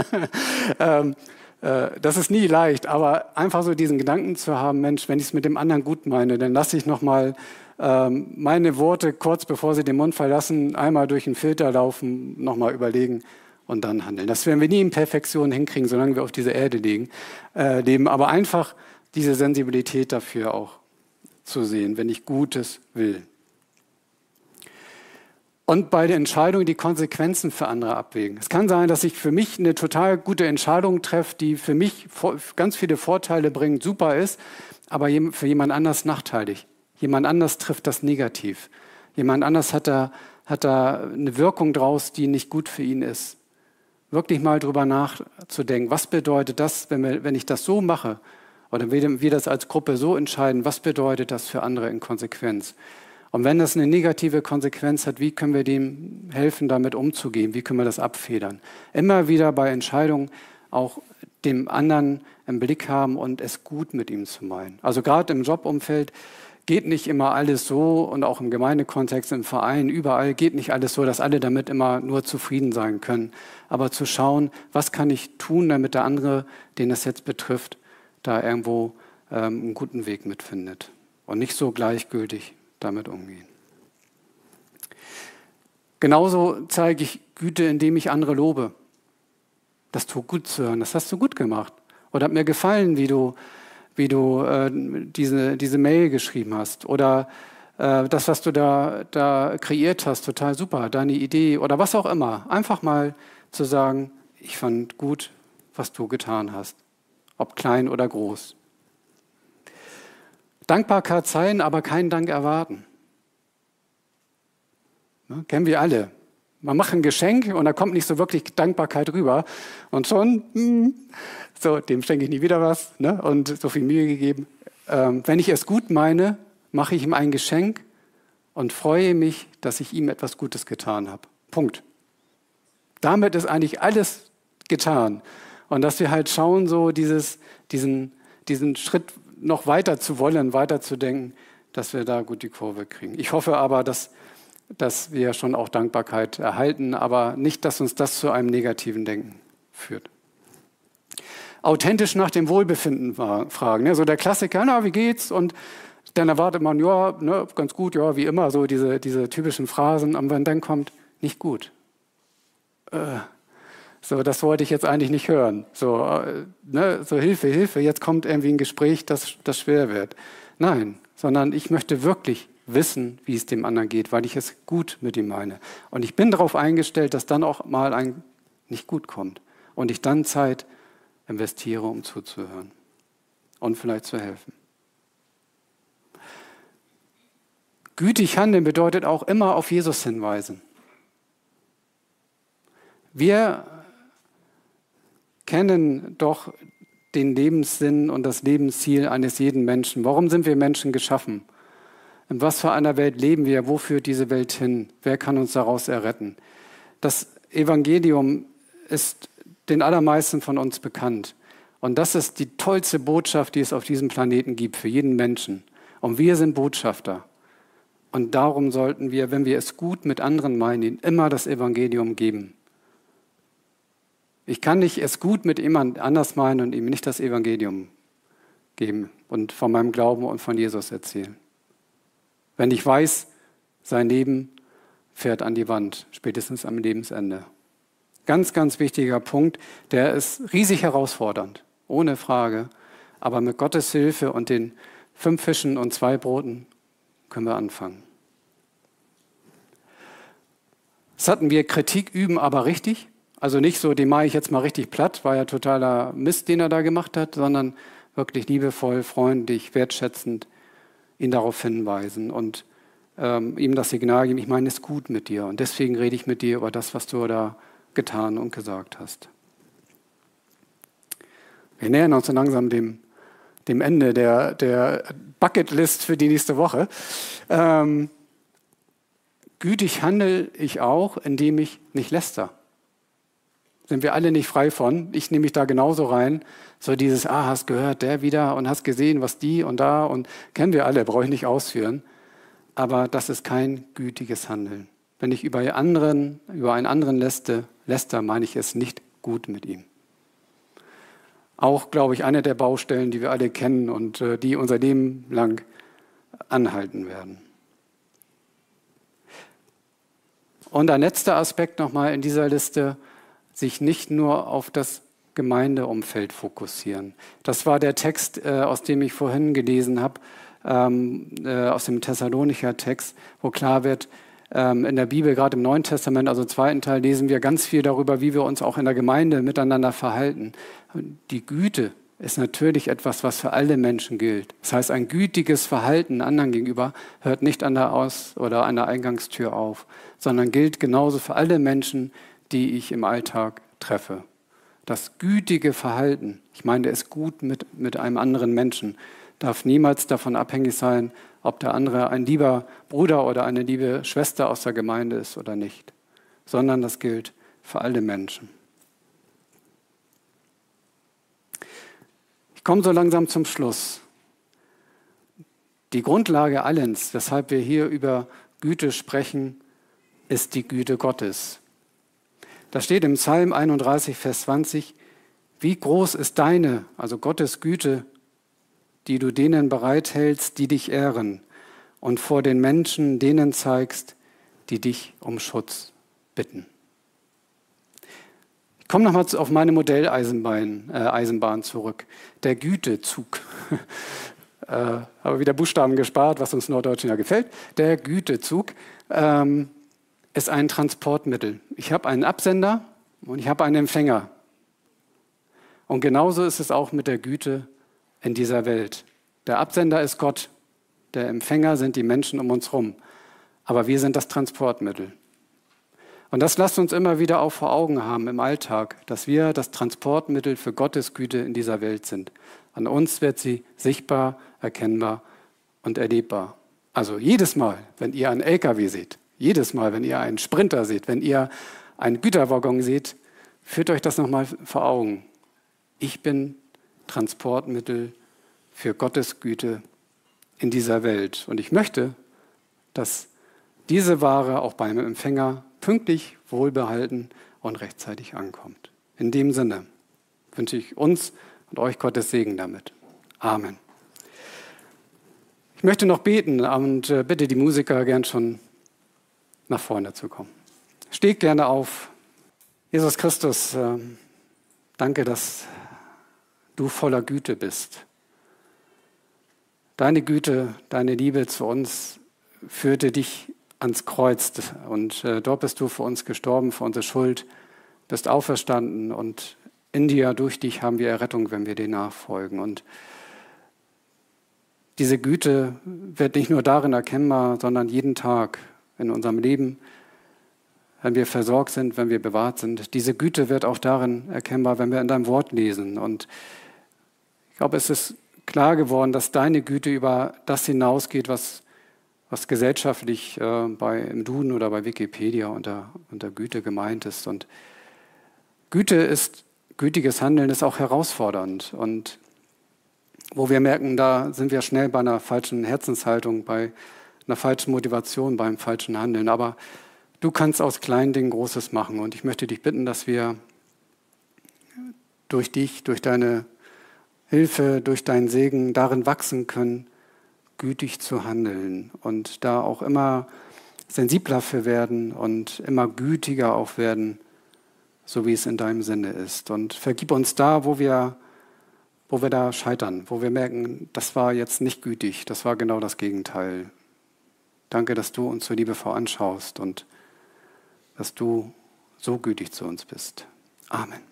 [SPEAKER 1] (laughs) ähm, äh, das ist nie leicht, aber einfach so diesen Gedanken zu haben, Mensch, wenn ich es mit dem anderen gut meine, dann lasse ich nochmal ähm, meine Worte kurz bevor sie den Mund verlassen, einmal durch den Filter laufen, nochmal überlegen und dann handeln. Das werden wir nie in Perfektion hinkriegen, solange wir auf dieser Erde liegen, äh, leben. Aber einfach diese Sensibilität dafür auch zu sehen, wenn ich Gutes will. Und bei der Entscheidung die Konsequenzen für andere abwägen. Es kann sein, dass ich für mich eine total gute Entscheidung treffe, die für mich ganz viele Vorteile bringt, super ist, aber für jemand anders nachteilig. Jemand anders trifft das negativ. Jemand anders hat da, hat da eine Wirkung draus, die nicht gut für ihn ist. Wirklich mal drüber nachzudenken, was bedeutet das, wenn, wir, wenn ich das so mache, oder wenn wir das als Gruppe so entscheiden, was bedeutet das für andere in Konsequenz? Und wenn das eine negative Konsequenz hat, wie können wir dem helfen, damit umzugehen? Wie können wir das abfedern? Immer wieder bei Entscheidungen auch dem anderen im Blick haben und es gut mit ihm zu meinen. Also gerade im Jobumfeld geht nicht immer alles so und auch im Gemeindekontext, im Verein, überall geht nicht alles so, dass alle damit immer nur zufrieden sein können. Aber zu schauen, was kann ich tun, damit der andere, den es jetzt betrifft, da irgendwo ähm, einen guten Weg mitfindet. Und nicht so gleichgültig damit umgehen. Genauso zeige ich Güte, indem ich andere lobe. Das tut gut zu hören, das hast du gut gemacht. Oder hat mir gefallen, wie du, wie du äh, diese, diese Mail geschrieben hast. Oder äh, das, was du da, da kreiert hast, total super, deine Idee oder was auch immer. Einfach mal zu sagen, ich fand gut, was du getan hast, ob klein oder groß. Dankbarkeit sein, aber keinen Dank erwarten. Ne, kennen wir alle. Man macht ein Geschenk und da kommt nicht so wirklich Dankbarkeit rüber. Und schon, hm, so, dem schenke ich nie wieder was ne? und so viel Mühe gegeben. Ähm, wenn ich es gut meine, mache ich ihm ein Geschenk und freue mich, dass ich ihm etwas Gutes getan habe. Punkt. Damit ist eigentlich alles getan. Und dass wir halt schauen, so dieses, diesen, diesen Schritt noch weiter zu wollen, weiter zu denken, dass wir da gut die Kurve kriegen. Ich hoffe aber, dass, dass wir schon auch Dankbarkeit erhalten, aber nicht, dass uns das zu einem negativen Denken führt. Authentisch nach dem Wohlbefinden fragen. Ne? So der Klassiker, na, wie geht's? Und dann erwartet man, ja, ne, ganz gut, ja, wie immer, so diese, diese typischen Phrasen. Und wenn dann kommt, nicht gut. Äh, so, das wollte ich jetzt eigentlich nicht hören. So, äh, ne, so Hilfe, Hilfe, jetzt kommt irgendwie ein Gespräch, das, das schwer wird. Nein, sondern ich möchte wirklich wissen, wie es dem anderen geht, weil ich es gut mit ihm meine. Und ich bin darauf eingestellt, dass dann auch mal ein nicht gut kommt. Und ich dann Zeit investiere, um zuzuhören und vielleicht zu helfen. Gütig handeln bedeutet auch immer auf Jesus hinweisen. Wir kennen doch den Lebenssinn und das Lebensziel eines jeden Menschen. Warum sind wir Menschen geschaffen? In was für einer Welt leben wir? Wo führt diese Welt hin? Wer kann uns daraus erretten? Das Evangelium ist den allermeisten von uns bekannt. Und das ist die tollste Botschaft, die es auf diesem Planeten gibt, für jeden Menschen. Und wir sind Botschafter. Und darum sollten wir, wenn wir es gut mit anderen meinen, immer das Evangelium geben. Ich kann nicht es gut mit jemand anders meinen und ihm nicht das Evangelium geben und von meinem Glauben und von Jesus erzählen. Wenn ich weiß, sein Leben fährt an die Wand, spätestens am Lebensende. Ganz, ganz wichtiger Punkt, der ist riesig herausfordernd, ohne Frage. Aber mit Gottes Hilfe und den fünf Fischen und zwei Broten können wir anfangen. Das hatten wir Kritik üben, aber richtig. Also nicht so, den mache ich jetzt mal richtig platt, war ja totaler Mist, den er da gemacht hat, sondern wirklich liebevoll, freundlich, wertschätzend ihn darauf hinweisen und ähm, ihm das Signal geben, ich meine es gut mit dir und deswegen rede ich mit dir über das, was du da getan und gesagt hast. Wir nähern uns so langsam dem, dem Ende der, der Bucketlist für die nächste Woche. Ähm, gütig handle ich auch, indem ich nicht läster sind wir alle nicht frei von. Ich nehme mich da genauso rein. So dieses, ah, hast gehört, der wieder und hast gesehen, was die und da und kennen wir alle, brauche ich nicht ausführen. Aber das ist kein gütiges Handeln. Wenn ich über, anderen, über einen anderen läste, läster, meine ich es nicht gut mit ihm. Auch, glaube ich, eine der Baustellen, die wir alle kennen und äh, die unser Leben lang anhalten werden. Und ein letzter Aspekt nochmal in dieser Liste, sich nicht nur auf das Gemeindeumfeld fokussieren. Das war der Text, äh, aus dem ich vorhin gelesen habe, ähm, äh, aus dem Thessalonicher Text, wo klar wird, ähm, in der Bibel, gerade im Neuen Testament, also im zweiten Teil, lesen wir ganz viel darüber, wie wir uns auch in der Gemeinde miteinander verhalten. Die Güte ist natürlich etwas, was für alle Menschen gilt. Das heißt, ein gütiges Verhalten anderen gegenüber hört nicht an der Aus- oder an der Eingangstür auf, sondern gilt genauso für alle Menschen, die ich im Alltag treffe. Das gütige Verhalten, ich meine es gut mit, mit einem anderen Menschen, darf niemals davon abhängig sein, ob der andere ein lieber Bruder oder eine liebe Schwester aus der Gemeinde ist oder nicht, sondern das gilt für alle Menschen. Ich komme so langsam zum Schluss. Die Grundlage allens, weshalb wir hier über Güte sprechen, ist die Güte Gottes. Da steht im Psalm 31, Vers 20, wie groß ist deine, also Gottes Güte, die du denen bereithältst, die dich ehren und vor den Menschen denen zeigst, die dich um Schutz bitten. Ich komme nochmal auf meine Modelleisenbahn äh, Eisenbahn zurück. Der Gütezug. (laughs) äh, habe wieder Buchstaben gespart, was uns Norddeutschen ja gefällt. Der Gütezug. Ähm, ist ein Transportmittel. Ich habe einen Absender und ich habe einen Empfänger. Und genauso ist es auch mit der Güte in dieser Welt. Der Absender ist Gott, der Empfänger sind die Menschen um uns herum. Aber wir sind das Transportmittel. Und das lasst uns immer wieder auch vor Augen haben im Alltag, dass wir das Transportmittel für Gottes Güte in dieser Welt sind. An uns wird sie sichtbar, erkennbar und erlebbar. Also jedes Mal, wenn ihr einen LKW seht, jedes Mal, wenn ihr einen Sprinter seht, wenn ihr einen Güterwaggon seht, führt euch das nochmal vor Augen. Ich bin Transportmittel für Gottes Güte in dieser Welt. Und ich möchte, dass diese Ware auch beim Empfänger pünktlich, wohlbehalten und rechtzeitig ankommt. In dem Sinne wünsche ich uns und euch Gottes Segen damit. Amen. Ich möchte noch beten und äh, bitte die Musiker gern schon nach vorne zu kommen. Steht gerne auf. Jesus Christus, ähm, danke, dass du voller Güte bist. Deine Güte, deine Liebe zu uns führte dich ans Kreuz und äh, dort bist du für uns gestorben, für unsere Schuld, bist auferstanden und in dir, durch dich haben wir Errettung, wenn wir dir nachfolgen. Und diese Güte wird nicht nur darin erkennbar, sondern jeden Tag in unserem Leben, wenn wir versorgt sind, wenn wir bewahrt sind. Diese Güte wird auch darin erkennbar, wenn wir in deinem Wort lesen. Und ich glaube, es ist klar geworden, dass deine Güte über das hinausgeht, was, was gesellschaftlich äh, bei, im Duden oder bei Wikipedia unter, unter Güte gemeint ist. Und Güte ist gütiges Handeln ist auch herausfordernd. Und wo wir merken, da sind wir schnell bei einer falschen Herzenshaltung, bei einer falschen Motivation, beim falschen Handeln. Aber du kannst aus kleinen Dingen Großes machen. Und ich möchte dich bitten, dass wir durch dich, durch deine Hilfe, durch deinen Segen darin wachsen können, gütig zu handeln und da auch immer sensibler für werden und immer gütiger auch werden so wie es in deinem Sinne ist. Und vergib uns da, wo wir, wo wir da scheitern, wo wir merken, das war jetzt nicht gütig, das war genau das Gegenteil. Danke, dass du uns so liebevoll anschaust und dass du so gütig zu uns bist. Amen.